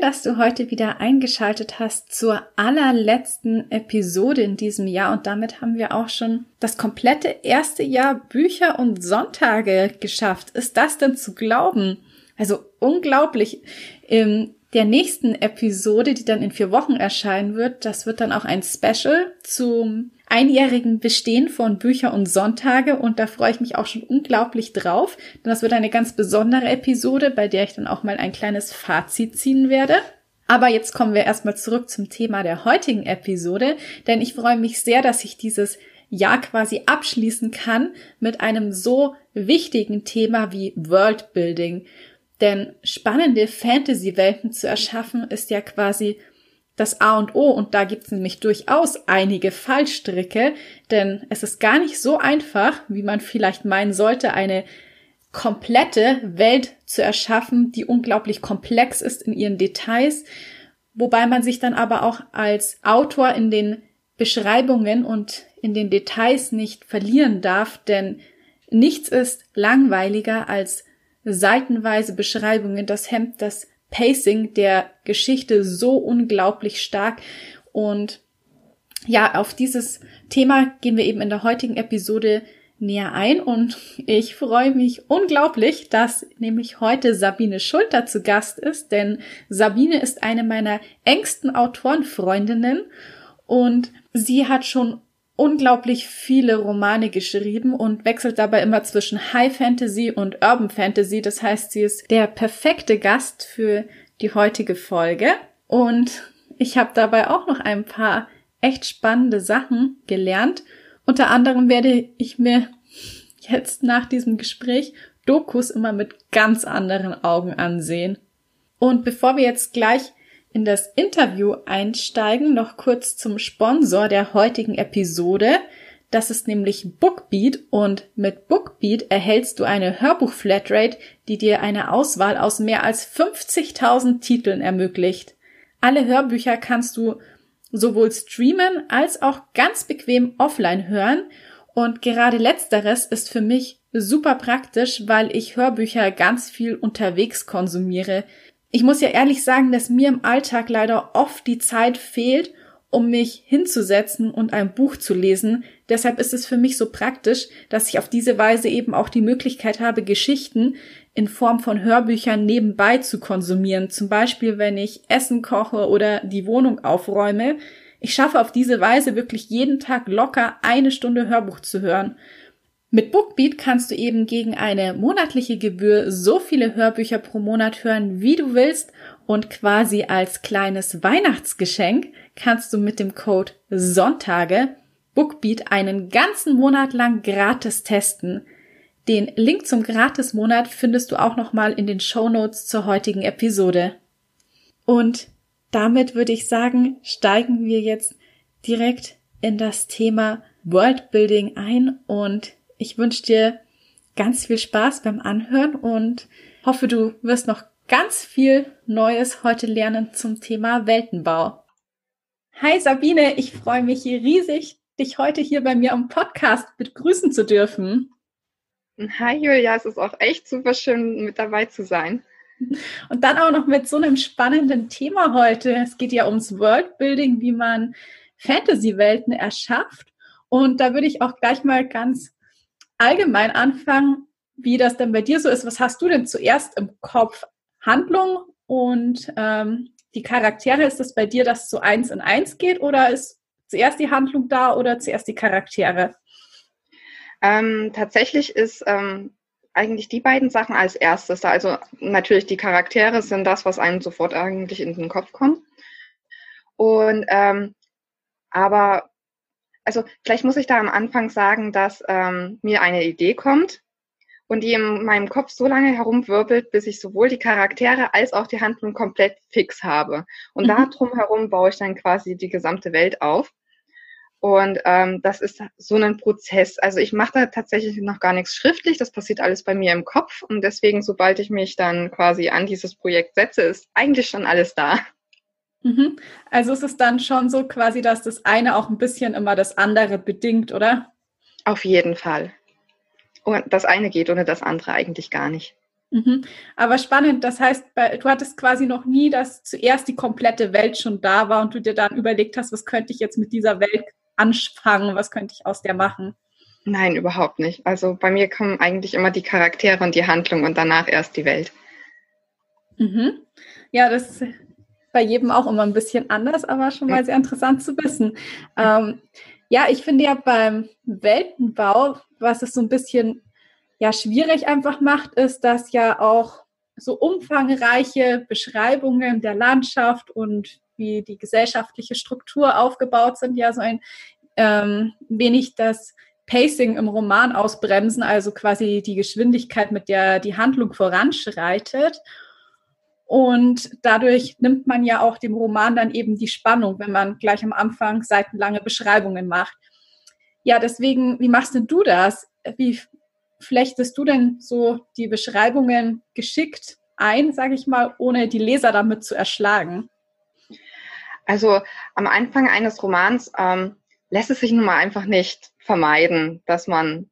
Schön, dass du heute wieder eingeschaltet hast zur allerletzten Episode in diesem Jahr und damit haben wir auch schon das komplette erste Jahr Bücher und Sonntage geschafft. Ist das denn zu glauben? Also unglaublich. In der nächsten Episode, die dann in vier Wochen erscheinen wird, das wird dann auch ein Special zum einjährigen Bestehen von Bücher und Sonntage und da freue ich mich auch schon unglaublich drauf, denn das wird eine ganz besondere Episode, bei der ich dann auch mal ein kleines Fazit ziehen werde. Aber jetzt kommen wir erstmal zurück zum Thema der heutigen Episode, denn ich freue mich sehr, dass ich dieses Jahr quasi abschließen kann mit einem so wichtigen Thema wie Worldbuilding. Denn spannende Fantasy-Welten zu erschaffen ist ja quasi das A und O und da gibt es nämlich durchaus einige Fallstricke, denn es ist gar nicht so einfach, wie man vielleicht meinen sollte, eine komplette Welt zu erschaffen, die unglaublich komplex ist in ihren Details, wobei man sich dann aber auch als Autor in den Beschreibungen und in den Details nicht verlieren darf, denn nichts ist langweiliger als seitenweise Beschreibungen. Das hemmt das Pacing der Geschichte so unglaublich stark. Und ja, auf dieses Thema gehen wir eben in der heutigen Episode näher ein. Und ich freue mich unglaublich, dass nämlich heute Sabine Schulter zu Gast ist, denn Sabine ist eine meiner engsten Autorenfreundinnen. Und sie hat schon unglaublich viele Romane geschrieben und wechselt dabei immer zwischen High Fantasy und Urban Fantasy. Das heißt, sie ist der perfekte Gast für die heutige Folge. Und ich habe dabei auch noch ein paar echt spannende Sachen gelernt. Unter anderem werde ich mir jetzt nach diesem Gespräch Dokus immer mit ganz anderen Augen ansehen. Und bevor wir jetzt gleich in das Interview einsteigen, noch kurz zum Sponsor der heutigen Episode. Das ist nämlich Bookbeat und mit Bookbeat erhältst du eine Hörbuch-Flatrate, die dir eine Auswahl aus mehr als 50.000 Titeln ermöglicht. Alle Hörbücher kannst du sowohl streamen als auch ganz bequem offline hören und gerade letzteres ist für mich super praktisch, weil ich Hörbücher ganz viel unterwegs konsumiere. Ich muss ja ehrlich sagen, dass mir im Alltag leider oft die Zeit fehlt, um mich hinzusetzen und ein Buch zu lesen. Deshalb ist es für mich so praktisch, dass ich auf diese Weise eben auch die Möglichkeit habe, Geschichten in Form von Hörbüchern nebenbei zu konsumieren. Zum Beispiel, wenn ich Essen koche oder die Wohnung aufräume. Ich schaffe auf diese Weise wirklich jeden Tag locker eine Stunde Hörbuch zu hören. Mit Bookbeat kannst du eben gegen eine monatliche Gebühr so viele Hörbücher pro Monat hören, wie du willst und quasi als kleines Weihnachtsgeschenk kannst du mit dem Code Sonntage Bookbeat einen ganzen Monat lang gratis testen. Den Link zum Gratismonat findest du auch nochmal in den Show Notes zur heutigen Episode. Und damit würde ich sagen, steigen wir jetzt direkt in das Thema Worldbuilding ein und ich wünsche dir ganz viel Spaß beim Anhören und hoffe, du wirst noch ganz viel Neues heute lernen zum Thema Weltenbau. Hi Sabine, ich freue mich riesig, dich heute hier bei mir am Podcast begrüßen zu dürfen. Hi Julia, es ist auch echt super schön, mit dabei zu sein. Und dann auch noch mit so einem spannenden Thema heute. Es geht ja ums Worldbuilding, wie man Fantasy-Welten erschafft. Und da würde ich auch gleich mal ganz allgemein anfangen, wie das denn bei dir so ist. Was hast du denn zuerst im Kopf? Handlung und ähm, die Charaktere, ist das bei dir, dass es so eins in eins geht oder ist zuerst die Handlung da oder zuerst die Charaktere? Ähm, tatsächlich ist ähm, eigentlich die beiden Sachen als erstes da. Also natürlich die Charaktere sind das, was einem sofort eigentlich in den Kopf kommt. Und ähm, aber also vielleicht muss ich da am Anfang sagen, dass ähm, mir eine Idee kommt und die in meinem Kopf so lange herumwirbelt, bis ich sowohl die Charaktere als auch die Handlung komplett fix habe. Und mhm. da drumherum baue ich dann quasi die gesamte Welt auf. Und ähm, das ist so ein Prozess. Also ich mache da tatsächlich noch gar nichts schriftlich. Das passiert alles bei mir im Kopf. Und deswegen, sobald ich mich dann quasi an dieses Projekt setze, ist eigentlich schon alles da. Mhm. Also ist es dann schon so quasi, dass das eine auch ein bisschen immer das andere bedingt, oder? Auf jeden Fall. Und das eine geht ohne das andere eigentlich gar nicht. Mhm. Aber spannend, das heißt, du hattest quasi noch nie, dass zuerst die komplette Welt schon da war und du dir dann überlegt hast, was könnte ich jetzt mit dieser Welt anfangen, was könnte ich aus der machen? Nein, überhaupt nicht. Also bei mir kommen eigentlich immer die Charaktere und die Handlung und danach erst die Welt. Mhm. Ja, das ist bei jedem auch immer ein bisschen anders, aber schon mal sehr interessant zu wissen. Ähm, ja, ich finde ja beim Weltenbau, was es so ein bisschen ja schwierig einfach macht, ist, dass ja auch so umfangreiche Beschreibungen der Landschaft und wie die gesellschaftliche Struktur aufgebaut sind, ja so ein ähm, wenig das Pacing im Roman ausbremsen, also quasi die Geschwindigkeit, mit der die Handlung voranschreitet. Und dadurch nimmt man ja auch dem Roman dann eben die Spannung, wenn man gleich am Anfang seitenlange Beschreibungen macht. Ja, deswegen, wie machst denn du das? Wie flechtest du denn so die Beschreibungen geschickt ein, sage ich mal, ohne die Leser damit zu erschlagen? Also am Anfang eines Romans ähm, lässt es sich nun mal einfach nicht vermeiden, dass man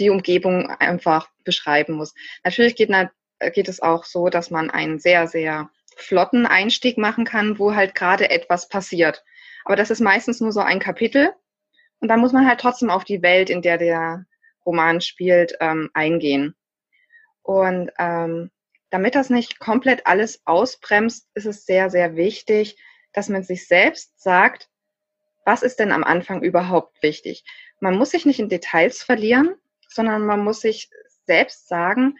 die Umgebung einfach beschreiben muss. Natürlich geht, äh, geht es auch so, dass man einen sehr, sehr flotten Einstieg machen kann, wo halt gerade etwas passiert. Aber das ist meistens nur so ein Kapitel. Und dann muss man halt trotzdem auf die Welt, in der der Roman spielt, ähm, eingehen. Und ähm, damit das nicht komplett alles ausbremst, ist es sehr, sehr wichtig, dass man sich selbst sagt, was ist denn am Anfang überhaupt wichtig? Man muss sich nicht in Details verlieren, sondern man muss sich selbst sagen,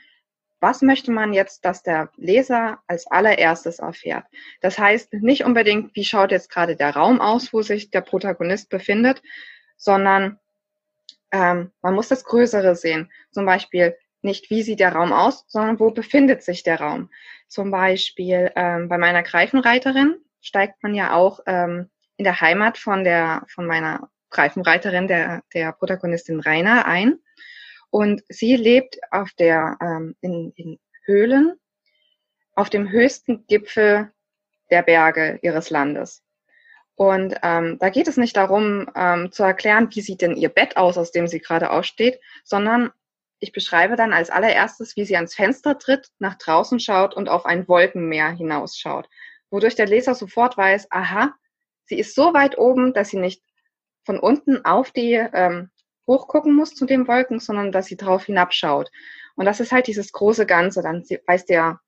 was möchte man jetzt, dass der Leser als allererstes erfährt? Das heißt nicht unbedingt, wie schaut jetzt gerade der Raum aus, wo sich der Protagonist befindet, sondern ähm, man muss das Größere sehen. Zum Beispiel nicht, wie sieht der Raum aus, sondern wo befindet sich der Raum. Zum Beispiel ähm, bei meiner Greifenreiterin steigt man ja auch ähm, in der Heimat von der von meiner Greifenreiterin, der, der Protagonistin Rainer, ein. Und sie lebt auf der, ähm, in, in Höhlen auf dem höchsten Gipfel der Berge ihres Landes. Und ähm, da geht es nicht darum, ähm, zu erklären, wie sieht denn ihr Bett aus, aus dem sie gerade aufsteht, sondern ich beschreibe dann als allererstes, wie sie ans Fenster tritt, nach draußen schaut und auf ein Wolkenmeer hinausschaut, wodurch der Leser sofort weiß, aha, sie ist so weit oben, dass sie nicht von unten auf die ähm, hochgucken muss zu den Wolken, sondern dass sie drauf hinabschaut. Und das ist halt dieses große Ganze. Dann weiß der,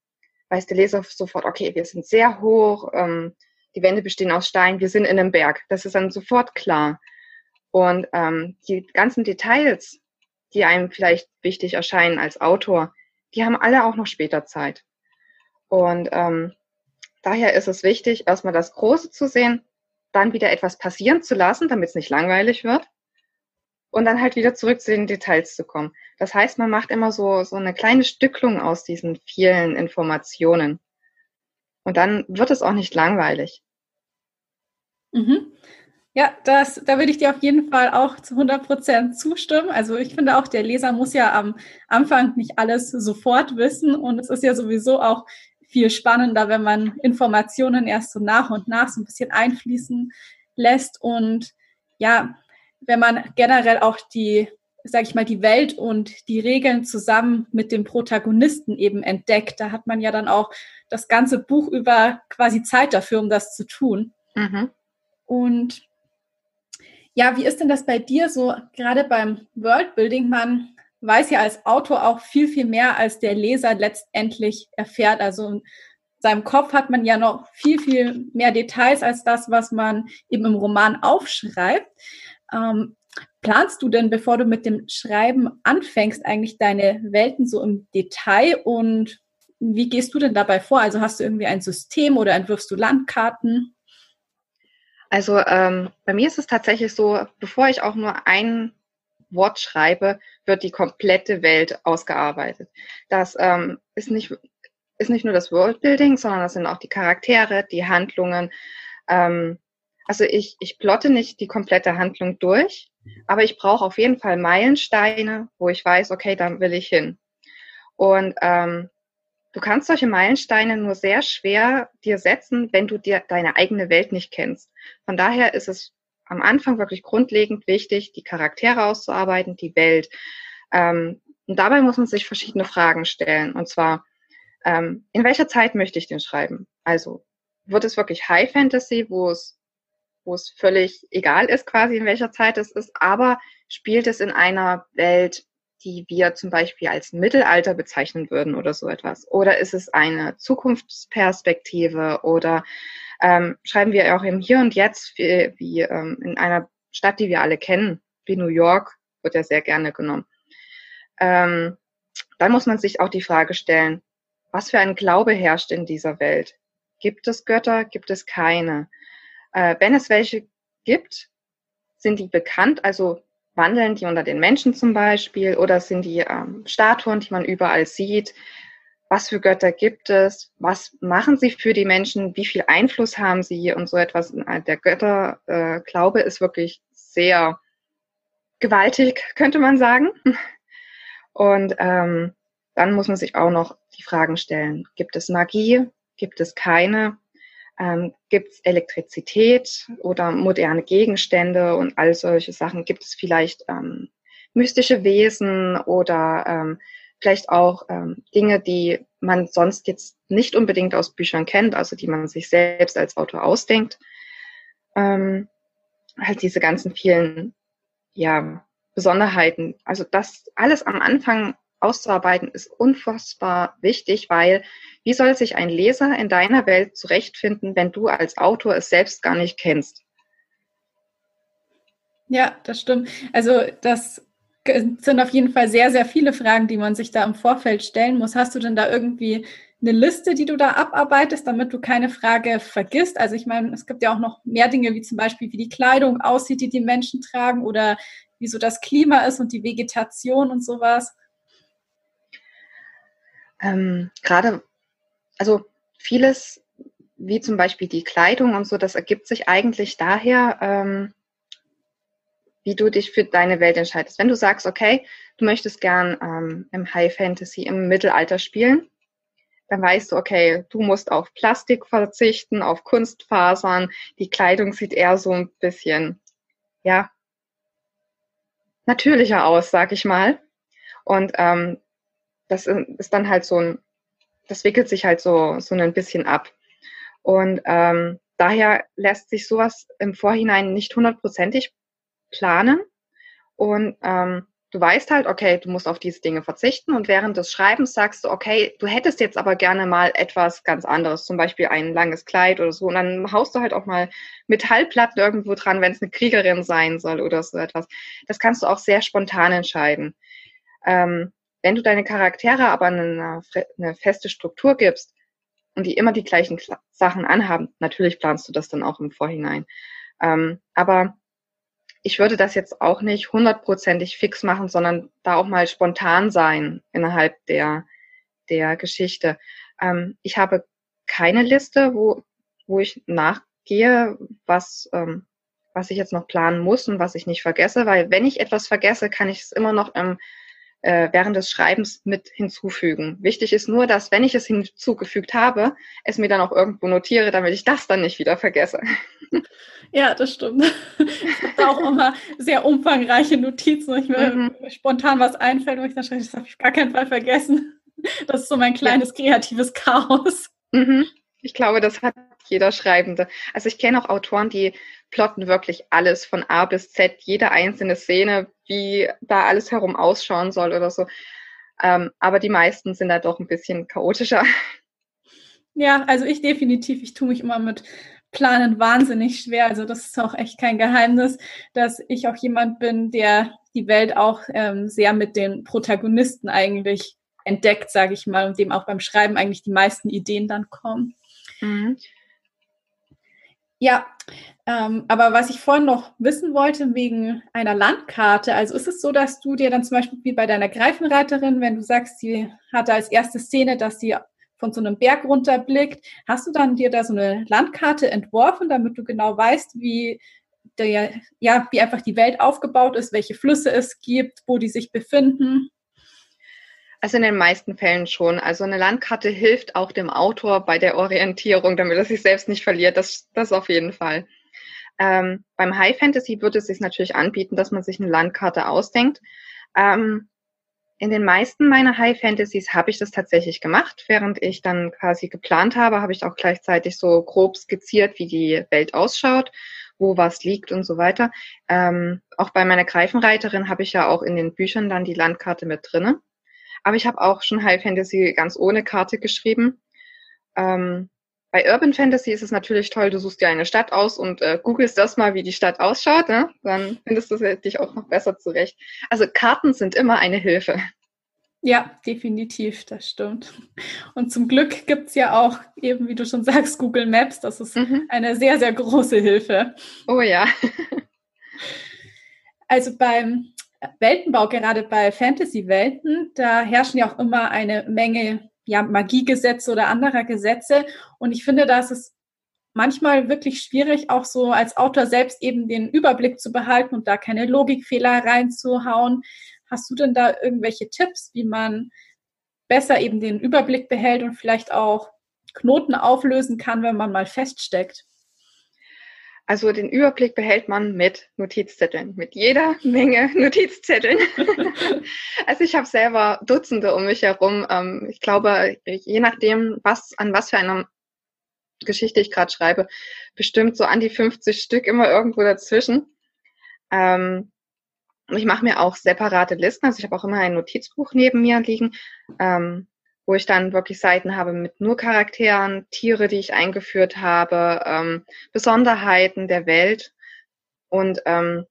weiß der Leser sofort, okay, wir sind sehr hoch, ähm, die Wände bestehen aus Stein, wir sind in einem Berg. Das ist dann sofort klar. Und ähm, die ganzen Details, die einem vielleicht wichtig erscheinen als Autor, die haben alle auch noch später Zeit. Und ähm, daher ist es wichtig, erstmal das Große zu sehen, dann wieder etwas passieren zu lassen, damit es nicht langweilig wird. Und dann halt wieder zurück zu den Details zu kommen. Das heißt, man macht immer so, so eine kleine Stücklung aus diesen vielen Informationen. Und dann wird es auch nicht langweilig. Mhm. Ja, das, da würde ich dir auf jeden Fall auch zu 100 Prozent zustimmen. Also ich finde auch, der Leser muss ja am Anfang nicht alles sofort wissen und es ist ja sowieso auch viel spannender, wenn man Informationen erst so nach und nach so ein bisschen einfließen lässt und ja, wenn man generell auch die, sage ich mal, die Welt und die Regeln zusammen mit dem Protagonisten eben entdeckt, da hat man ja dann auch das ganze Buch über quasi Zeit dafür, um das zu tun. Mhm. Und ja, wie ist denn das bei dir so, gerade beim Worldbuilding? Man weiß ja als Autor auch viel, viel mehr, als der Leser letztendlich erfährt. Also in seinem Kopf hat man ja noch viel, viel mehr Details als das, was man eben im Roman aufschreibt. Ähm, planst du denn, bevor du mit dem Schreiben anfängst, eigentlich deine Welten so im Detail und wie gehst du denn dabei vor? Also hast du irgendwie ein System oder entwirfst du Landkarten? Also ähm, bei mir ist es tatsächlich so, bevor ich auch nur ein Wort schreibe, wird die komplette Welt ausgearbeitet. Das ähm, ist, nicht, ist nicht nur das Worldbuilding, sondern das sind auch die Charaktere, die Handlungen. Ähm, also ich, ich plotte nicht die komplette Handlung durch, aber ich brauche auf jeden Fall Meilensteine, wo ich weiß, okay, da will ich hin. Und ähm, du kannst solche Meilensteine nur sehr schwer dir setzen, wenn du dir deine eigene Welt nicht kennst. Von daher ist es am Anfang wirklich grundlegend wichtig, die Charaktere auszuarbeiten, die Welt. Ähm, und dabei muss man sich verschiedene Fragen stellen. Und zwar, ähm, in welcher Zeit möchte ich den schreiben? Also, wird es wirklich High Fantasy, wo es, wo es völlig egal ist, quasi in welcher Zeit es ist, aber spielt es in einer Welt, die wir zum Beispiel als Mittelalter bezeichnen würden oder so etwas? Oder ist es eine Zukunftsperspektive oder ähm, schreiben wir auch im Hier und Jetzt, wie, wie ähm, in einer Stadt, die wir alle kennen, wie New York, wird ja sehr gerne genommen. Ähm, dann muss man sich auch die Frage stellen, was für ein Glaube herrscht in dieser Welt? Gibt es Götter? Gibt es keine? Äh, wenn es welche gibt, sind die bekannt, also wandeln die unter den Menschen zum Beispiel oder sind die ähm, Statuen, die man überall sieht? was für Götter gibt es, was machen sie für die Menschen, wie viel Einfluss haben sie und so etwas. Der Götterglaube äh, ist wirklich sehr gewaltig, könnte man sagen. Und ähm, dann muss man sich auch noch die Fragen stellen, gibt es Magie, gibt es keine, ähm, gibt es Elektrizität oder moderne Gegenstände und all solche Sachen, gibt es vielleicht ähm, mystische Wesen oder ähm, vielleicht auch ähm, Dinge, die man sonst jetzt nicht unbedingt aus Büchern kennt, also die man sich selbst als Autor ausdenkt. Ähm, halt diese ganzen vielen ja, Besonderheiten. Also das alles am Anfang auszuarbeiten ist unfassbar wichtig, weil wie soll sich ein Leser in deiner Welt zurechtfinden, wenn du als Autor es selbst gar nicht kennst? Ja, das stimmt. Also das sind auf jeden Fall sehr, sehr viele Fragen, die man sich da im Vorfeld stellen muss. Hast du denn da irgendwie eine Liste, die du da abarbeitest, damit du keine Frage vergisst? Also ich meine, es gibt ja auch noch mehr Dinge, wie zum Beispiel, wie die Kleidung aussieht, die die Menschen tragen oder wie so das Klima ist und die Vegetation und sowas. Ähm, Gerade, also vieles, wie zum Beispiel die Kleidung und so, das ergibt sich eigentlich daher, ähm, wie du dich für deine Welt entscheidest. Wenn du sagst, okay, du möchtest gern ähm, im High Fantasy, im Mittelalter spielen, dann weißt du, okay, du musst auf Plastik verzichten, auf Kunstfasern. Die Kleidung sieht eher so ein bisschen, ja, natürlicher aus, sag ich mal. Und ähm, das ist dann halt so ein, das wickelt sich halt so, so ein bisschen ab. Und ähm, daher lässt sich sowas im Vorhinein nicht hundertprozentig planen und ähm, du weißt halt, okay, du musst auf diese Dinge verzichten und während des Schreibens sagst du, okay, du hättest jetzt aber gerne mal etwas ganz anderes, zum Beispiel ein langes Kleid oder so und dann haust du halt auch mal Metallplatten irgendwo dran, wenn es eine Kriegerin sein soll oder so etwas. Das kannst du auch sehr spontan entscheiden. Ähm, wenn du deine Charaktere aber eine, eine feste Struktur gibst und die immer die gleichen Sachen anhaben, natürlich planst du das dann auch im Vorhinein. Ähm, aber ich würde das jetzt auch nicht hundertprozentig fix machen, sondern da auch mal spontan sein innerhalb der, der Geschichte. Ähm, ich habe keine Liste, wo, wo ich nachgehe, was, ähm, was ich jetzt noch planen muss und was ich nicht vergesse, weil wenn ich etwas vergesse, kann ich es immer noch im, äh, während des Schreibens mit hinzufügen. Wichtig ist nur, dass wenn ich es hinzugefügt habe, es mir dann auch irgendwo notiere, damit ich das dann nicht wieder vergesse. Ja, das stimmt. Ich habe da auch immer sehr umfangreiche Notizen, wo ich mir mhm. spontan was einfällt, wo ich dann schreibe, das habe ich auf gar keinen Fall vergessen. Das ist so mein kleines ja. kreatives Chaos. Mhm. Ich glaube, das hat jeder Schreibende. Also ich kenne auch Autoren, die plotten wirklich alles von A bis Z, jede einzelne Szene, wie da alles herum ausschauen soll oder so. Ähm, aber die meisten sind da doch ein bisschen chaotischer. Ja, also ich definitiv, ich tue mich immer mit Planen wahnsinnig schwer. Also das ist auch echt kein Geheimnis, dass ich auch jemand bin, der die Welt auch ähm, sehr mit den Protagonisten eigentlich entdeckt, sage ich mal, und dem auch beim Schreiben eigentlich die meisten Ideen dann kommen. Mhm. Ja, ähm, aber was ich vorhin noch wissen wollte wegen einer Landkarte, also ist es so, dass du dir dann zum Beispiel wie bei deiner Greifenreiterin, wenn du sagst, sie hatte als erste Szene, dass sie von so einem Berg runterblickt, hast du dann dir da so eine Landkarte entworfen, damit du genau weißt, wie der, ja, wie einfach die Welt aufgebaut ist, welche Flüsse es gibt, wo die sich befinden? Also in den meisten Fällen schon. Also eine Landkarte hilft auch dem Autor bei der Orientierung, damit er sich selbst nicht verliert. Das, das auf jeden Fall. Ähm, beim High Fantasy würde es sich natürlich anbieten, dass man sich eine Landkarte ausdenkt. Ähm, in den meisten meiner High Fantasies habe ich das tatsächlich gemacht. Während ich dann quasi geplant habe, habe ich auch gleichzeitig so grob skizziert, wie die Welt ausschaut, wo was liegt und so weiter. Ähm, auch bei meiner Greifenreiterin habe ich ja auch in den Büchern dann die Landkarte mit drinne. Aber ich habe auch schon High Fantasy ganz ohne Karte geschrieben. Ähm, bei Urban Fantasy ist es natürlich toll, du suchst dir eine Stadt aus und äh, googelst das mal, wie die Stadt ausschaut. Ne? Dann findest du dich auch noch besser zurecht. Also Karten sind immer eine Hilfe. Ja, definitiv, das stimmt. Und zum Glück gibt es ja auch, eben wie du schon sagst, Google Maps. Das ist mhm. eine sehr, sehr große Hilfe. Oh ja. Also beim Weltenbau, gerade bei Fantasy-Welten, da herrschen ja auch immer eine Menge ja, Magiegesetze oder anderer Gesetze. Und ich finde, da ist es manchmal wirklich schwierig, auch so als Autor selbst eben den Überblick zu behalten und da keine Logikfehler reinzuhauen. Hast du denn da irgendwelche Tipps, wie man besser eben den Überblick behält und vielleicht auch Knoten auflösen kann, wenn man mal feststeckt? Also den Überblick behält man mit Notizzetteln, mit jeder Menge Notizzetteln. also ich habe selber Dutzende um mich herum. Ähm, ich glaube, je nachdem, was an was für einer Geschichte ich gerade schreibe, bestimmt so an die 50 Stück immer irgendwo dazwischen. Ähm, ich mache mir auch separate Listen. Also ich habe auch immer ein Notizbuch neben mir liegen. Wo ich dann wirklich Seiten habe mit nur Charakteren, Tiere, die ich eingeführt habe, ähm, Besonderheiten der Welt. Und ähm,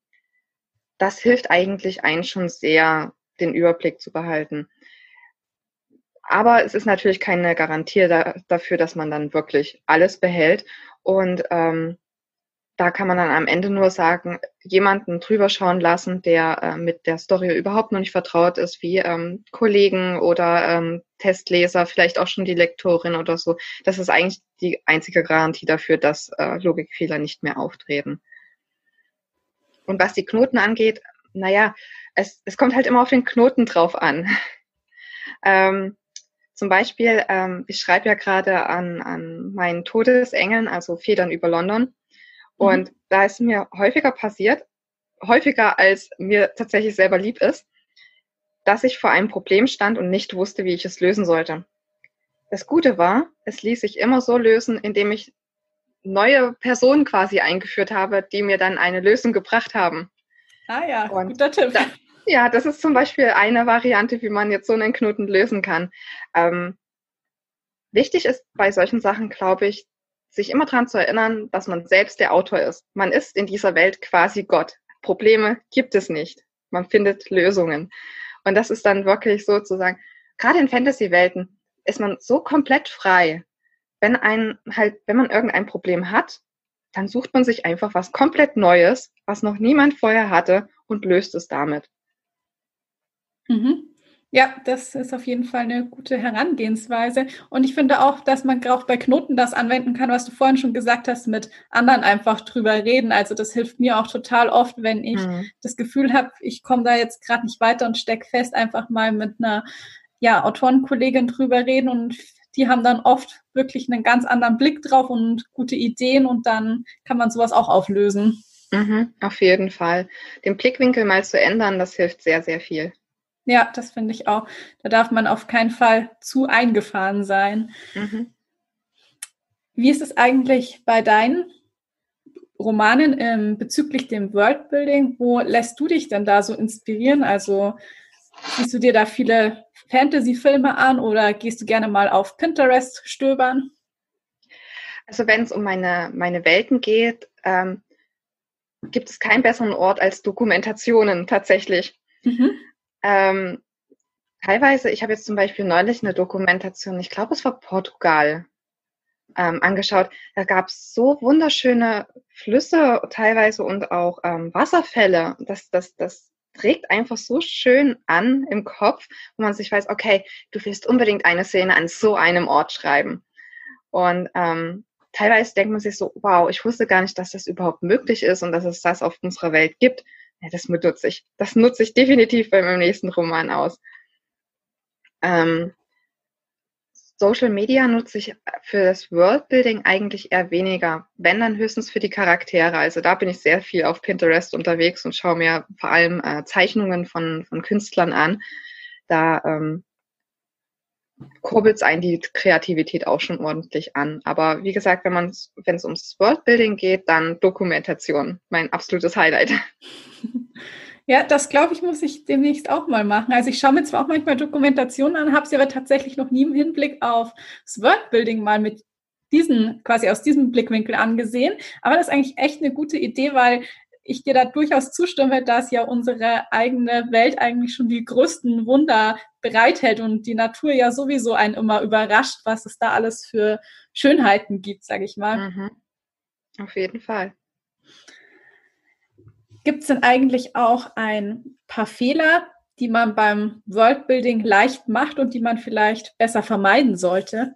das hilft eigentlich einen schon sehr, den Überblick zu behalten. Aber es ist natürlich keine Garantie da, dafür, dass man dann wirklich alles behält. Und ähm, da kann man dann am Ende nur sagen, jemanden drüber schauen lassen, der äh, mit der Story überhaupt noch nicht vertraut ist, wie ähm, Kollegen oder ähm, Testleser, vielleicht auch schon die Lektorin oder so. Das ist eigentlich die einzige Garantie dafür, dass äh, Logikfehler nicht mehr auftreten. Und was die Knoten angeht, naja, es, es kommt halt immer auf den Knoten drauf an. ähm, zum Beispiel, ähm, ich schreibe ja gerade an, an meinen Todesengeln, also Federn über London. Mhm. Und mhm. da ist mir häufiger passiert, häufiger als mir tatsächlich selber lieb ist, dass ich vor einem Problem stand und nicht wusste, wie ich es lösen sollte. Das Gute war, es ließ sich immer so lösen, indem ich neue Personen quasi eingeführt habe, die mir dann eine Lösung gebracht haben. Ah ja, und guter Tipp. Da, ja, das ist zum Beispiel eine Variante, wie man jetzt so einen Knoten lösen kann. Ähm, wichtig ist bei solchen Sachen, glaube ich, sich immer daran zu erinnern, dass man selbst der Autor ist. Man ist in dieser Welt quasi Gott. Probleme gibt es nicht. Man findet Lösungen. Und das ist dann wirklich sozusagen, gerade in Fantasy-Welten ist man so komplett frei. Wenn ein halt, wenn man irgendein Problem hat, dann sucht man sich einfach was komplett Neues, was noch niemand vorher hatte und löst es damit. Mhm. Ja, das ist auf jeden Fall eine gute Herangehensweise. Und ich finde auch, dass man auch bei Knoten das anwenden kann, was du vorhin schon gesagt hast, mit anderen einfach drüber reden. Also das hilft mir auch total oft, wenn ich mhm. das Gefühl habe, ich komme da jetzt gerade nicht weiter und steck fest, einfach mal mit einer ja, Autorenkollegin drüber reden und die haben dann oft wirklich einen ganz anderen Blick drauf und gute Ideen und dann kann man sowas auch auflösen. Mhm, auf jeden Fall. Den Blickwinkel mal zu ändern, das hilft sehr, sehr viel. Ja, das finde ich auch. Da darf man auf keinen Fall zu eingefahren sein. Mhm. Wie ist es eigentlich bei deinen Romanen ähm, bezüglich dem Worldbuilding? Wo lässt du dich denn da so inspirieren? Also siehst du dir da viele Fantasy-Filme an oder gehst du gerne mal auf Pinterest stöbern? Also wenn es um meine, meine Welten geht, ähm, gibt es keinen besseren Ort als Dokumentationen tatsächlich. Mhm. Ähm, teilweise, ich habe jetzt zum Beispiel neulich eine Dokumentation, ich glaube, es war Portugal. ähm, angeschaut. Da gab es so wunderschöne Flüsse teilweise und auch ähm, Wasserfälle. Das, das, das trägt einfach so schön an im Kopf, wo man sich weiß, okay, du willst unbedingt eine Szene an so einem Ort schreiben. Und ähm, teilweise denkt man sich so, wow, ich wusste gar nicht, dass das überhaupt möglich ist und dass es das auf unserer Welt gibt. Ja, das nutze ich. Das nutze ich definitiv bei meinem nächsten Roman aus. Ähm, Social Media nutze ich für das Worldbuilding eigentlich eher weniger, wenn dann höchstens für die Charaktere. Also da bin ich sehr viel auf Pinterest unterwegs und schaue mir vor allem äh, Zeichnungen von, von Künstlern an. Da ähm, kurbelt es einen die Kreativität auch schon ordentlich an. Aber wie gesagt, wenn es ums Worldbuilding geht, dann Dokumentation, mein absolutes Highlight. Ja, das glaube ich, muss ich demnächst auch mal machen. Also ich schaue mir zwar auch manchmal Dokumentationen an, habe sie aber tatsächlich noch nie im Hinblick auf das Wordbuilding mal mit diesen, quasi aus diesem Blickwinkel angesehen. Aber das ist eigentlich echt eine gute Idee, weil ich dir da durchaus zustimme, dass ja unsere eigene Welt eigentlich schon die größten Wunder bereithält und die Natur ja sowieso einen immer überrascht, was es da alles für Schönheiten gibt, sage ich mal. Mhm. Auf jeden Fall. Gibt es denn eigentlich auch ein paar Fehler, die man beim Worldbuilding leicht macht und die man vielleicht besser vermeiden sollte?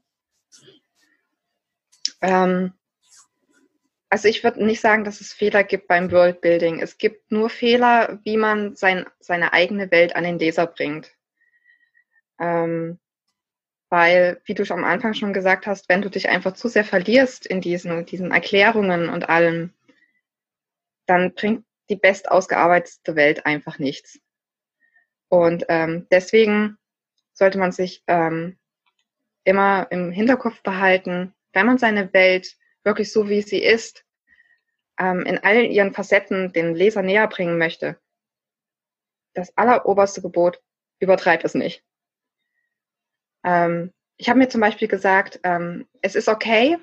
Ähm, also ich würde nicht sagen, dass es Fehler gibt beim Worldbuilding. Es gibt nur Fehler, wie man sein, seine eigene Welt an den Leser bringt. Ähm, weil, wie du schon am Anfang schon gesagt hast, wenn du dich einfach zu sehr verlierst in diesen, diesen Erklärungen und allem, dann bringt die best ausgearbeitete Welt einfach nichts. Und ähm, deswegen sollte man sich ähm, immer im Hinterkopf behalten, wenn man seine Welt wirklich so, wie sie ist, ähm, in all ihren Facetten den Leser näher bringen möchte. Das alleroberste Gebot, übertreib es nicht. Ähm, ich habe mir zum Beispiel gesagt, ähm, es ist okay,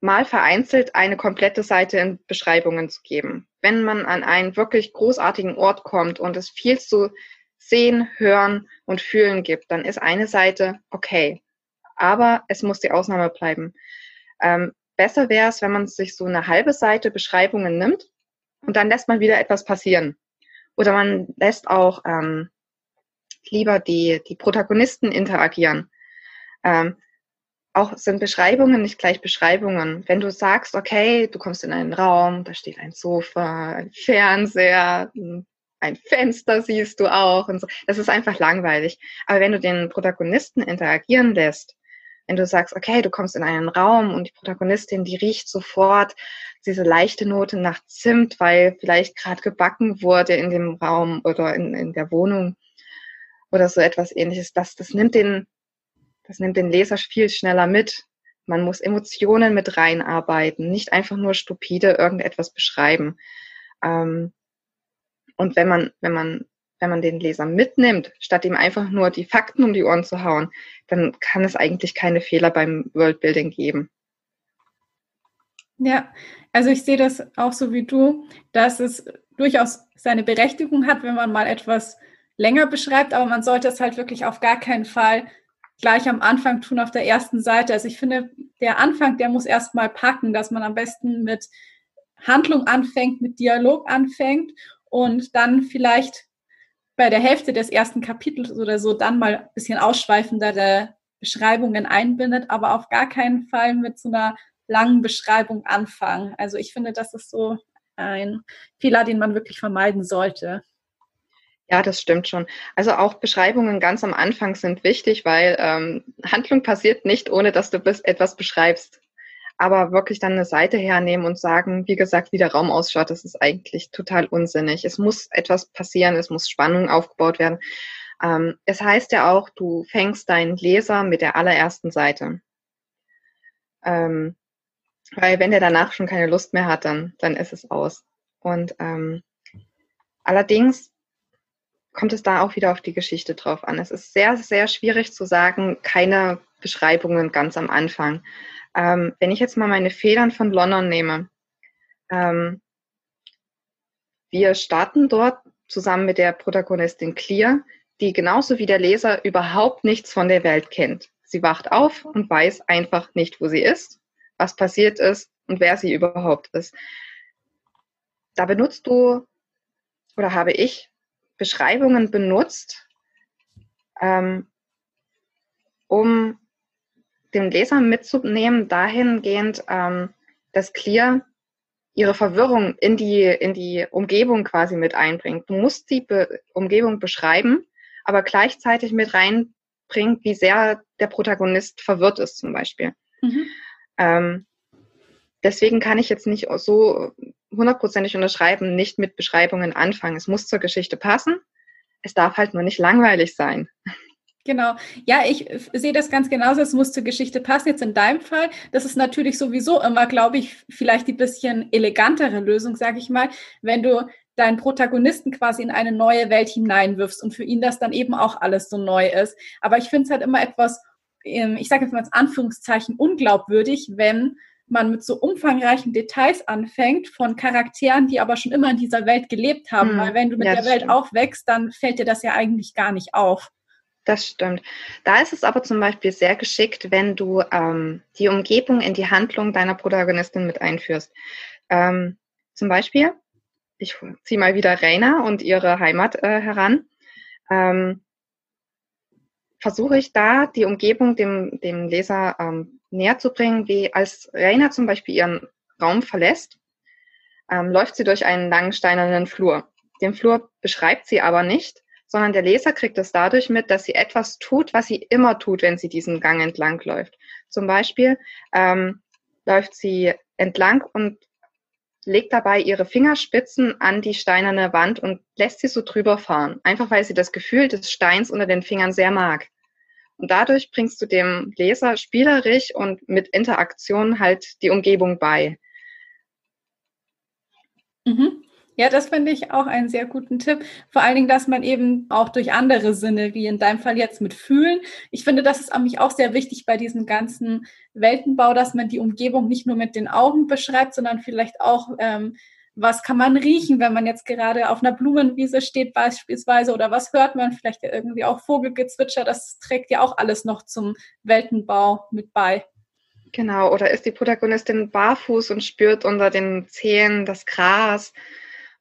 mal vereinzelt eine komplette Seite in Beschreibungen zu geben. Wenn man an einen wirklich großartigen Ort kommt und es viel zu sehen, hören und fühlen gibt, dann ist eine Seite okay. Aber es muss die Ausnahme bleiben. Ähm, besser wäre es, wenn man sich so eine halbe Seite Beschreibungen nimmt und dann lässt man wieder etwas passieren. Oder man lässt auch ähm, lieber die, die Protagonisten interagieren. Ähm, auch sind Beschreibungen nicht gleich Beschreibungen. Wenn du sagst, okay, du kommst in einen Raum, da steht ein Sofa, ein Fernseher, ein Fenster siehst du auch und so. Das ist einfach langweilig. Aber wenn du den Protagonisten interagieren lässt, wenn du sagst, okay, du kommst in einen Raum und die Protagonistin, die riecht sofort diese leichte Note nach Zimt, weil vielleicht gerade gebacken wurde in dem Raum oder in, in der Wohnung oder so etwas ähnliches. Das, das nimmt den das nimmt den Leser viel schneller mit. Man muss Emotionen mit reinarbeiten, nicht einfach nur stupide irgendetwas beschreiben. Ähm, und wenn man, wenn man, wenn man den Leser mitnimmt, statt ihm einfach nur die Fakten um die Ohren zu hauen, dann kann es eigentlich keine Fehler beim Worldbuilding geben. Ja, also ich sehe das auch so wie du, dass es durchaus seine Berechtigung hat, wenn man mal etwas länger beschreibt, aber man sollte es halt wirklich auf gar keinen Fall gleich am Anfang tun auf der ersten Seite. Also ich finde, der Anfang, der muss erstmal packen, dass man am besten mit Handlung anfängt, mit Dialog anfängt und dann vielleicht bei der Hälfte des ersten Kapitels oder so dann mal ein bisschen ausschweifendere Beschreibungen einbindet, aber auf gar keinen Fall mit so einer langen Beschreibung anfangen. Also ich finde, das ist so ein Fehler, den man wirklich vermeiden sollte. Ja, das stimmt schon. Also auch Beschreibungen ganz am Anfang sind wichtig, weil ähm, Handlung passiert nicht, ohne dass du etwas beschreibst. Aber wirklich dann eine Seite hernehmen und sagen, wie gesagt, wie der Raum ausschaut, das ist eigentlich total unsinnig. Es muss etwas passieren, es muss Spannung aufgebaut werden. Ähm, es heißt ja auch, du fängst deinen Leser mit der allerersten Seite. Ähm, weil wenn der danach schon keine Lust mehr hat, dann, dann ist es aus. Und ähm, allerdings kommt es da auch wieder auf die Geschichte drauf an. Es ist sehr, sehr schwierig zu sagen, keine Beschreibungen ganz am Anfang. Ähm, wenn ich jetzt mal meine Federn von London nehme, ähm, wir starten dort zusammen mit der Protagonistin Clear, die genauso wie der Leser überhaupt nichts von der Welt kennt. Sie wacht auf und weiß einfach nicht, wo sie ist. was passiert ist und wer sie überhaupt ist. Da benutzt du oder habe ich Beschreibungen benutzt, ähm, um den Leser mitzunehmen, dahingehend, ähm, dass Clear ihre Verwirrung in die, in die Umgebung quasi mit einbringt. Du musst die Be Umgebung beschreiben, aber gleichzeitig mit reinbringt, wie sehr der Protagonist verwirrt ist zum Beispiel. Mhm. Ähm, deswegen kann ich jetzt nicht so hundertprozentig unterschreiben, nicht mit Beschreibungen anfangen. Es muss zur Geschichte passen. Es darf halt nur nicht langweilig sein. Genau. Ja, ich sehe das ganz genauso. Es muss zur Geschichte passen. Jetzt in deinem Fall, das ist natürlich sowieso immer, glaube ich, vielleicht die bisschen elegantere Lösung, sage ich mal, wenn du deinen Protagonisten quasi in eine neue Welt hineinwirfst und für ihn das dann eben auch alles so neu ist. Aber ich finde es halt immer etwas, ähm, ich sage jetzt mal als Anführungszeichen, unglaubwürdig, wenn man mit so umfangreichen Details anfängt von Charakteren, die aber schon immer in dieser Welt gelebt haben. Hm, Weil wenn du mit der Welt stimmt. aufwächst, dann fällt dir das ja eigentlich gar nicht auf. Das stimmt. Da ist es aber zum Beispiel sehr geschickt, wenn du ähm, die Umgebung in die Handlung deiner Protagonistin mit einführst. Ähm, zum Beispiel, ich ziehe mal wieder Raina und ihre Heimat äh, heran. Ähm, versuche ich da die Umgebung dem, dem Leser ähm, näher zu bringen, wie als Raina zum Beispiel ihren Raum verlässt, ähm, läuft sie durch einen langen steinernen Flur. Den Flur beschreibt sie aber nicht, sondern der Leser kriegt es dadurch mit, dass sie etwas tut, was sie immer tut, wenn sie diesen Gang entlang läuft. Zum Beispiel ähm, läuft sie entlang und legt dabei ihre Fingerspitzen an die steinerne Wand und lässt sie so drüber fahren, einfach weil sie das Gefühl des Steins unter den Fingern sehr mag. Und dadurch bringst du dem Leser spielerisch und mit Interaktion halt die Umgebung bei. Mhm. Ja, das finde ich auch einen sehr guten Tipp. Vor allen Dingen, dass man eben auch durch andere Sinne, wie in deinem Fall jetzt mit Fühlen. Ich finde, das ist an mich auch sehr wichtig bei diesem ganzen Weltenbau, dass man die Umgebung nicht nur mit den Augen beschreibt, sondern vielleicht auch, ähm, was kann man riechen, wenn man jetzt gerade auf einer Blumenwiese steht beispielsweise oder was hört man, vielleicht irgendwie auch Vogelgezwitscher. Das trägt ja auch alles noch zum Weltenbau mit bei. Genau, oder ist die Protagonistin barfuß und spürt unter den Zehen das Gras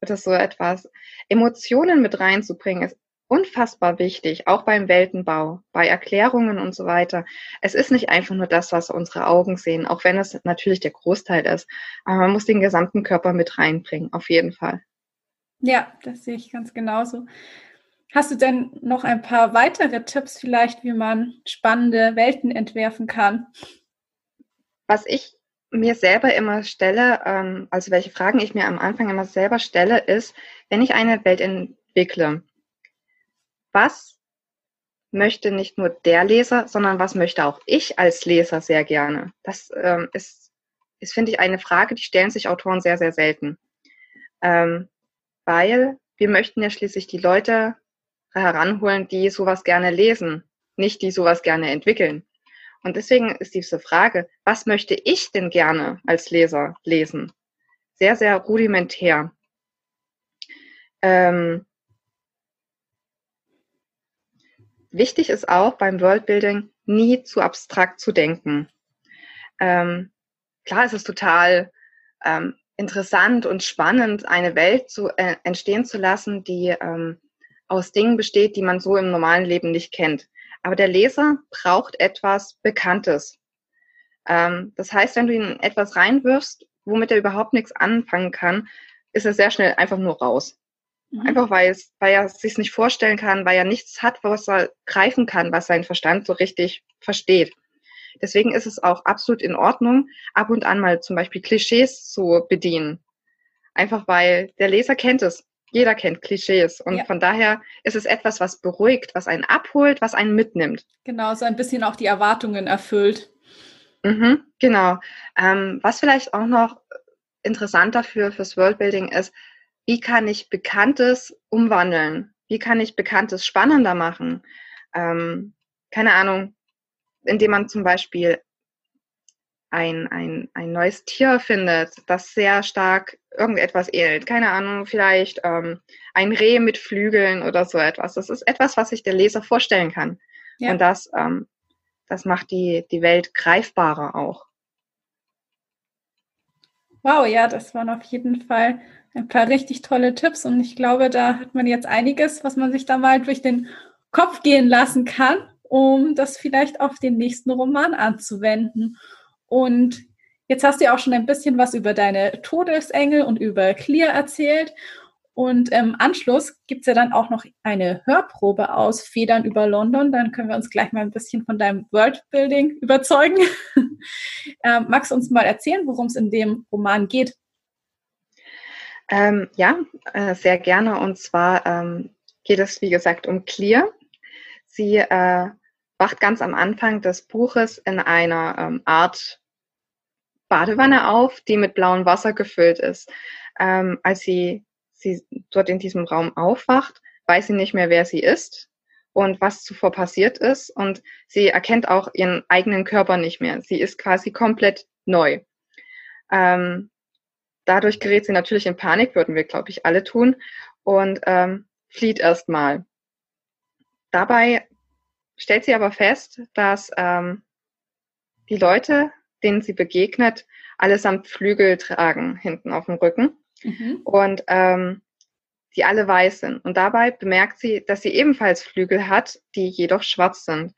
oder so etwas. Emotionen mit reinzubringen ist unfassbar wichtig, auch beim Weltenbau, bei Erklärungen und so weiter. Es ist nicht einfach nur das, was unsere Augen sehen, auch wenn es natürlich der Großteil ist. Aber man muss den gesamten Körper mit reinbringen, auf jeden Fall. Ja, das sehe ich ganz genauso. Hast du denn noch ein paar weitere Tipps vielleicht, wie man spannende Welten entwerfen kann? Was ich mir selber immer stelle, ähm, also welche Fragen ich mir am Anfang immer selber stelle, ist, wenn ich eine Welt entwickle, was möchte nicht nur der Leser, sondern was möchte auch ich als Leser sehr gerne? Das ähm, ist, ist finde ich, eine Frage, die stellen sich Autoren sehr, sehr selten. Ähm, weil wir möchten ja schließlich die Leute heranholen, die sowas gerne lesen, nicht die sowas gerne entwickeln. Und deswegen ist diese Frage, was möchte ich denn gerne als Leser lesen? Sehr, sehr rudimentär. Ähm, wichtig ist auch beim Worldbuilding nie zu abstrakt zu denken. Ähm, klar ist es total ähm, interessant und spannend, eine Welt zu, äh, entstehen zu lassen, die ähm, aus Dingen besteht, die man so im normalen Leben nicht kennt. Aber der Leser braucht etwas Bekanntes. Ähm, das heißt, wenn du ihn etwas reinwirfst, womit er überhaupt nichts anfangen kann, ist er sehr schnell einfach nur raus. Mhm. Einfach weil, es, weil er sich nicht vorstellen kann, weil er nichts hat, was er greifen kann, was sein Verstand so richtig versteht. Deswegen ist es auch absolut in Ordnung, ab und an mal zum Beispiel Klischees zu bedienen. Einfach weil der Leser kennt es jeder kennt Klischees und ja. von daher ist es etwas, was beruhigt, was einen abholt, was einen mitnimmt. Genau, so ein bisschen auch die Erwartungen erfüllt. Mhm, genau. Ähm, was vielleicht auch noch interessanter für fürs Worldbuilding ist, wie kann ich Bekanntes umwandeln? Wie kann ich Bekanntes spannender machen? Ähm, keine Ahnung, indem man zum Beispiel ein, ein, ein neues Tier findet, das sehr stark irgendetwas ähnelt. Keine Ahnung, vielleicht ähm, ein Reh mit Flügeln oder so etwas. Das ist etwas, was sich der Leser vorstellen kann. Ja. Und das, ähm, das macht die, die Welt greifbarer auch. Wow, ja, das waren auf jeden Fall ein paar richtig tolle Tipps und ich glaube, da hat man jetzt einiges, was man sich da mal durch den Kopf gehen lassen kann, um das vielleicht auf den nächsten Roman anzuwenden. Und jetzt hast du ja auch schon ein bisschen was über deine Todesengel und über Clear erzählt. Und im Anschluss gibt es ja dann auch noch eine Hörprobe aus Federn über London. Dann können wir uns gleich mal ein bisschen von deinem Worldbuilding überzeugen. ähm, magst du uns mal erzählen, worum es in dem Roman geht? Ähm, ja, äh, sehr gerne. Und zwar ähm, geht es, wie gesagt, um Clear. Sie äh, wacht ganz am Anfang des Buches in einer ähm, Art Badewanne auf, die mit blauem Wasser gefüllt ist. Ähm, als sie sie dort in diesem Raum aufwacht, weiß sie nicht mehr, wer sie ist und was zuvor passiert ist. Und sie erkennt auch ihren eigenen Körper nicht mehr. Sie ist quasi komplett neu. Ähm, dadurch gerät sie natürlich in Panik, würden wir, glaube ich, alle tun, und ähm, flieht erstmal. Dabei stellt sie aber fest, dass ähm, die Leute, denen sie begegnet, allesamt Flügel tragen hinten auf dem Rücken mhm. und ähm, die alle weiß sind. Und dabei bemerkt sie, dass sie ebenfalls Flügel hat, die jedoch schwarz sind.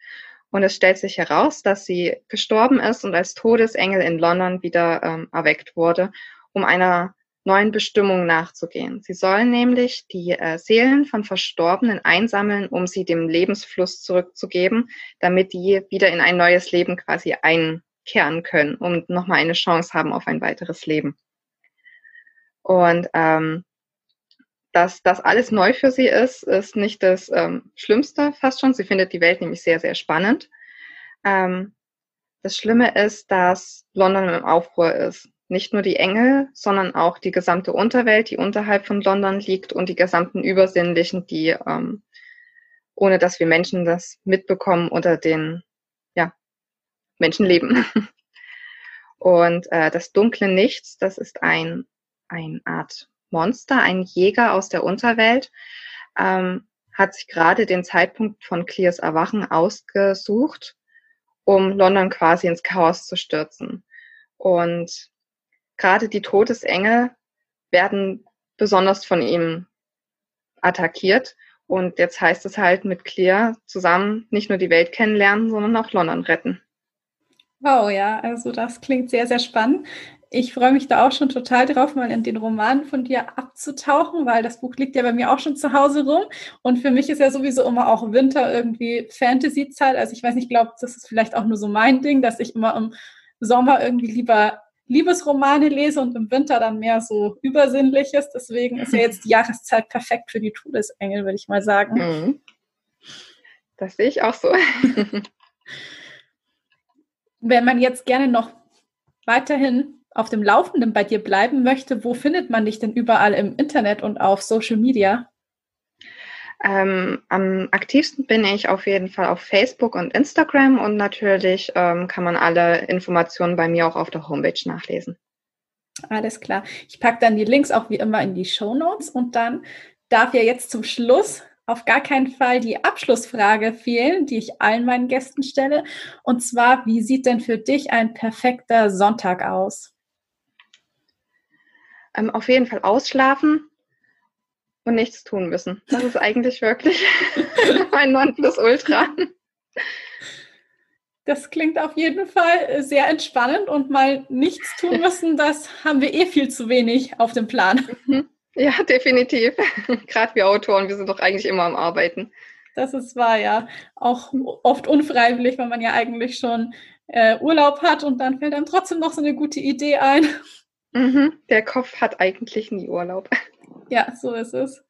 Und es stellt sich heraus, dass sie gestorben ist und als Todesengel in London wieder ähm, erweckt wurde, um einer neuen Bestimmung nachzugehen. Sie sollen nämlich die äh, Seelen von Verstorbenen einsammeln, um sie dem Lebensfluss zurückzugeben, damit die wieder in ein neues Leben quasi einkehren können und nochmal eine Chance haben auf ein weiteres Leben. Und ähm, dass das alles neu für sie ist, ist nicht das ähm, Schlimmste fast schon. Sie findet die Welt nämlich sehr, sehr spannend. Ähm, das Schlimme ist, dass London im Aufruhr ist. Nicht nur die Engel, sondern auch die gesamte Unterwelt, die unterhalb von London liegt und die gesamten Übersinnlichen, die, ähm, ohne dass wir Menschen das mitbekommen, unter den ja, Menschen leben. Und äh, das dunkle Nichts, das ist ein eine Art Monster, ein Jäger aus der Unterwelt, ähm, hat sich gerade den Zeitpunkt von Clears Erwachen ausgesucht, um London quasi ins Chaos zu stürzen. Und gerade die Todesengel werden besonders von ihm attackiert. Und jetzt heißt es halt mit Clear zusammen nicht nur die Welt kennenlernen, sondern auch London retten. Wow, ja, also das klingt sehr, sehr spannend. Ich freue mich da auch schon total drauf, mal in den Roman von dir abzutauchen, weil das Buch liegt ja bei mir auch schon zu Hause rum. Und für mich ist ja sowieso immer auch Winter irgendwie Fantasy-Zeit. Also ich weiß nicht, ich glaube, das ist vielleicht auch nur so mein Ding, dass ich immer im Sommer irgendwie lieber Liebesromane lese und im Winter dann mehr so Übersinnliches. Deswegen ist ja jetzt die Jahreszeit perfekt für die Todesengel, würde ich mal sagen. Mhm. Das sehe ich auch so. Wenn man jetzt gerne noch weiterhin auf dem Laufenden bei dir bleiben möchte, wo findet man dich denn überall im Internet und auf Social Media? Ähm, am aktivsten bin ich auf jeden Fall auf Facebook und Instagram und natürlich ähm, kann man alle Informationen bei mir auch auf der Homepage nachlesen. Alles klar. Ich packe dann die Links auch wie immer in die Show Notes und dann darf ja jetzt zum Schluss auf gar keinen Fall die Abschlussfrage fehlen, die ich allen meinen Gästen stelle. Und zwar, wie sieht denn für dich ein perfekter Sonntag aus? ähm, auf jeden Fall ausschlafen und nichts tun müssen. Das ist eigentlich wirklich mein Nonplusultra. Das klingt auf jeden Fall sehr entspannend und mal nichts tun müssen, das haben wir eh viel zu wenig auf dem Plan. Mhm. Ja, definitiv. Gerade wir Autoren, wir sind doch eigentlich immer am Arbeiten. Das ist wahr, ja. Auch oft unfreiwillig, weil man ja eigentlich schon äh, Urlaub hat und dann fällt einem trotzdem noch so eine gute Idee ein. Mhm, der Kopf hat eigentlich nie Urlaub. Ja, so ist es.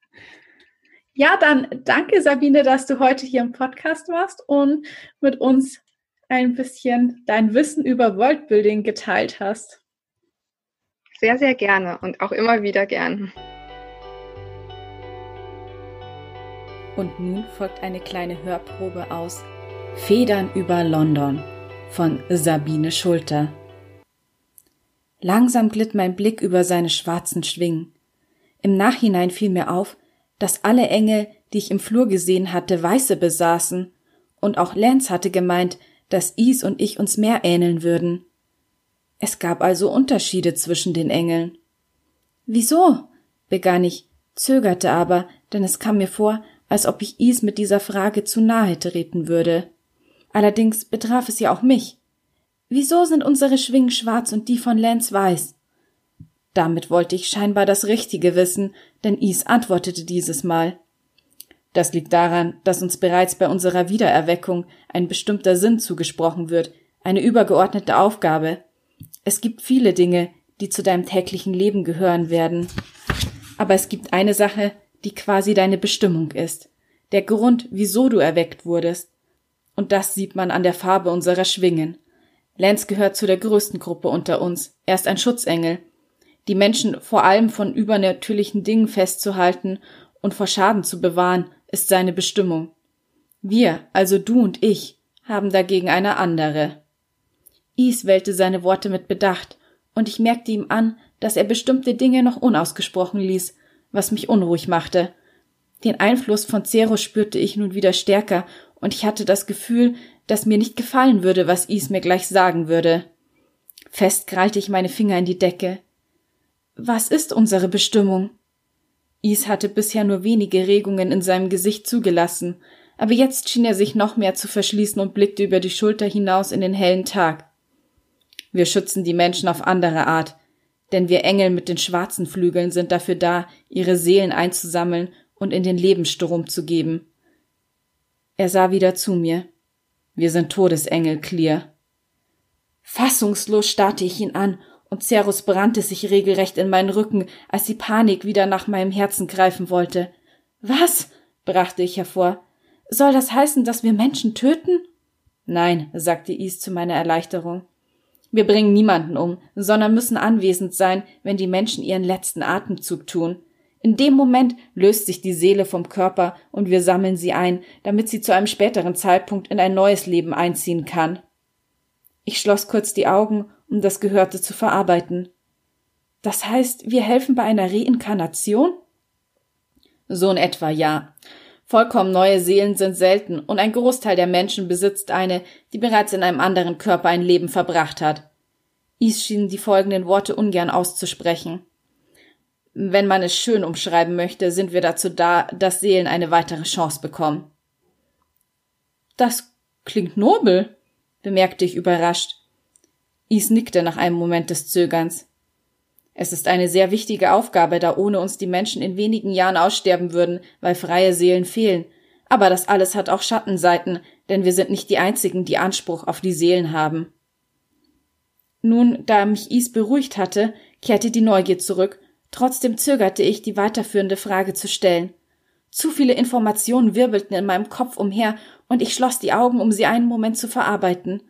Ja, dann danke Sabine, dass du heute hier im Podcast warst und mit uns ein bisschen dein Wissen über Worldbuilding geteilt hast. Sehr, sehr gerne und auch immer wieder gern. Und nun folgt eine kleine Hörprobe aus Federn über London von Sabine Schulter. Langsam glitt mein Blick über seine schwarzen Schwingen. Im Nachhinein fiel mir auf, dass alle Engel, die ich im Flur gesehen hatte, weiße besaßen, und auch Lance hatte gemeint, dass Is und ich uns mehr ähneln würden. Es gab also Unterschiede zwischen den Engeln. Wieso? begann ich, zögerte aber, denn es kam mir vor, als ob ich Is mit dieser Frage zu nahe treten würde. Allerdings betraf es ja auch mich. Wieso sind unsere Schwingen schwarz und die von Lance weiß? Damit wollte ich scheinbar das Richtige wissen, denn Is antwortete dieses Mal. Das liegt daran, dass uns bereits bei unserer Wiedererweckung ein bestimmter Sinn zugesprochen wird, eine übergeordnete Aufgabe. Es gibt viele Dinge, die zu deinem täglichen Leben gehören werden. Aber es gibt eine Sache, die quasi deine Bestimmung ist. Der Grund, wieso du erweckt wurdest. Und das sieht man an der Farbe unserer Schwingen. Lance gehört zu der größten Gruppe unter uns. Er ist ein Schutzengel. Die Menschen vor allem von übernatürlichen Dingen festzuhalten und vor Schaden zu bewahren, ist seine Bestimmung. Wir, also du und ich, haben dagegen eine andere. Is wählte seine Worte mit Bedacht, und ich merkte ihm an, dass er bestimmte Dinge noch unausgesprochen ließ, was mich unruhig machte. Den Einfluss von Zero spürte ich nun wieder stärker, und ich hatte das Gefühl, dass mir nicht gefallen würde, was Is mir gleich sagen würde. Fest krallte ich meine Finger in die Decke. Was ist unsere Bestimmung? Is hatte bisher nur wenige Regungen in seinem Gesicht zugelassen, aber jetzt schien er sich noch mehr zu verschließen und blickte über die Schulter hinaus in den hellen Tag. Wir schützen die Menschen auf andere Art, denn wir Engel mit den schwarzen Flügeln sind dafür da, ihre Seelen einzusammeln und in den Lebensstrom zu geben. Er sah wieder zu mir. Wir sind Todesengel, Clear. Fassungslos starrte ich ihn an, und Cerus brannte sich regelrecht in meinen Rücken, als die Panik wieder nach meinem Herzen greifen wollte. Was? brachte ich hervor. Soll das heißen, dass wir Menschen töten? Nein, sagte Is zu meiner Erleichterung. Wir bringen niemanden um, sondern müssen anwesend sein, wenn die Menschen ihren letzten Atemzug tun. In dem Moment löst sich die Seele vom Körper und wir sammeln sie ein, damit sie zu einem späteren Zeitpunkt in ein neues Leben einziehen kann. Ich schloss kurz die Augen, um das Gehörte zu verarbeiten. Das heißt, wir helfen bei einer Reinkarnation? So in etwa ja. Vollkommen neue Seelen sind selten und ein Großteil der Menschen besitzt eine, die bereits in einem anderen Körper ein Leben verbracht hat. Is schien die folgenden Worte ungern auszusprechen. Wenn man es schön umschreiben möchte, sind wir dazu da, dass Seelen eine weitere Chance bekommen. Das klingt nobel, bemerkte ich überrascht. Is nickte nach einem Moment des Zögerns. Es ist eine sehr wichtige Aufgabe, da ohne uns die Menschen in wenigen Jahren aussterben würden, weil freie Seelen fehlen. Aber das alles hat auch Schattenseiten, denn wir sind nicht die einzigen, die Anspruch auf die Seelen haben. Nun, da mich Is beruhigt hatte, kehrte die Neugier zurück, trotzdem zögerte ich, die weiterführende Frage zu stellen. Zu viele Informationen wirbelten in meinem Kopf umher, und ich schloss die Augen, um sie einen Moment zu verarbeiten.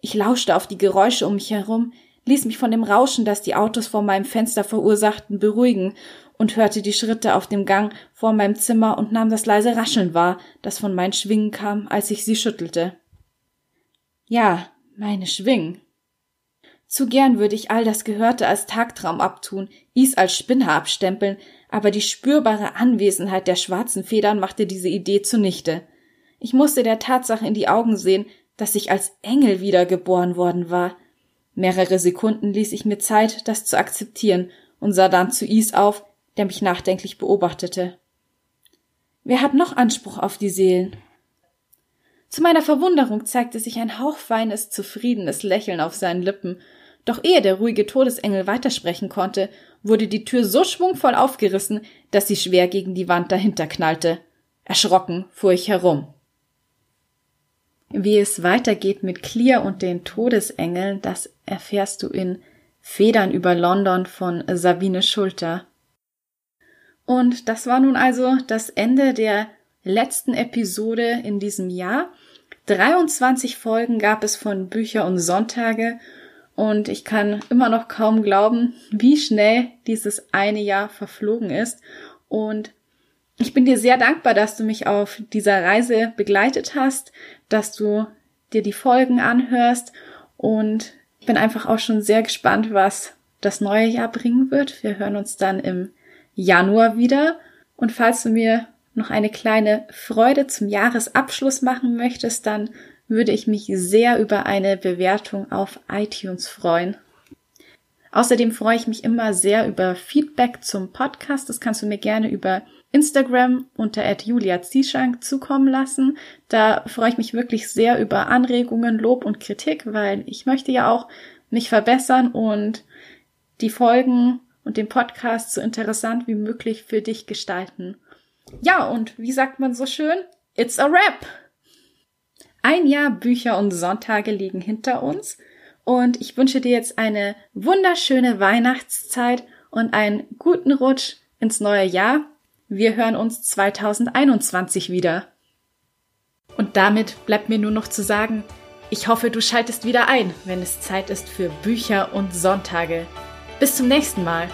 Ich lauschte auf die Geräusche um mich herum, ließ mich von dem Rauschen, das die Autos vor meinem Fenster verursachten, beruhigen und hörte die Schritte auf dem Gang vor meinem Zimmer und nahm das leise Rascheln wahr, das von meinen Schwingen kam, als ich sie schüttelte. Ja, meine Schwingen. Zu gern würde ich all das Gehörte als Tagtraum abtun, Is als Spinner abstempeln, aber die spürbare Anwesenheit der schwarzen Federn machte diese Idee zunichte. Ich musste der Tatsache in die Augen sehen, dass ich als Engel wiedergeboren worden war, Mehrere Sekunden ließ ich mir Zeit, das zu akzeptieren, und sah dann zu Is auf, der mich nachdenklich beobachtete. Wer hat noch Anspruch auf die Seelen? Zu meiner Verwunderung zeigte sich ein hauchfeines, zufriedenes Lächeln auf seinen Lippen, doch ehe der ruhige Todesengel weitersprechen konnte, wurde die Tür so schwungvoll aufgerissen, dass sie schwer gegen die Wand dahinter knallte. Erschrocken fuhr ich herum. Wie es weitergeht mit Clear und den Todesengeln, das erfährst du in Federn über London von Sabine Schulter. Und das war nun also das Ende der letzten Episode in diesem Jahr. 23 Folgen gab es von Bücher und Sonntage und ich kann immer noch kaum glauben, wie schnell dieses eine Jahr verflogen ist. Und ich bin dir sehr dankbar, dass du mich auf dieser Reise begleitet hast, dass du dir die Folgen anhörst und ich bin einfach auch schon sehr gespannt, was das neue Jahr bringen wird. Wir hören uns dann im Januar wieder und falls du mir noch eine kleine Freude zum Jahresabschluss machen möchtest, dann würde ich mich sehr über eine Bewertung auf iTunes freuen. Außerdem freue ich mich immer sehr über Feedback zum Podcast. Das kannst du mir gerne über Instagram unter Julia Zieschank zukommen lassen. Da freue ich mich wirklich sehr über Anregungen, Lob und Kritik, weil ich möchte ja auch mich verbessern und die Folgen und den Podcast so interessant wie möglich für dich gestalten. Ja, und wie sagt man so schön? It's a wrap! Ein Jahr Bücher und Sonntage liegen hinter uns und ich wünsche dir jetzt eine wunderschöne Weihnachtszeit und einen guten Rutsch ins neue Jahr. Wir hören uns 2021 wieder. Und damit bleibt mir nur noch zu sagen, ich hoffe, du schaltest wieder ein, wenn es Zeit ist für Bücher und Sonntage. Bis zum nächsten Mal.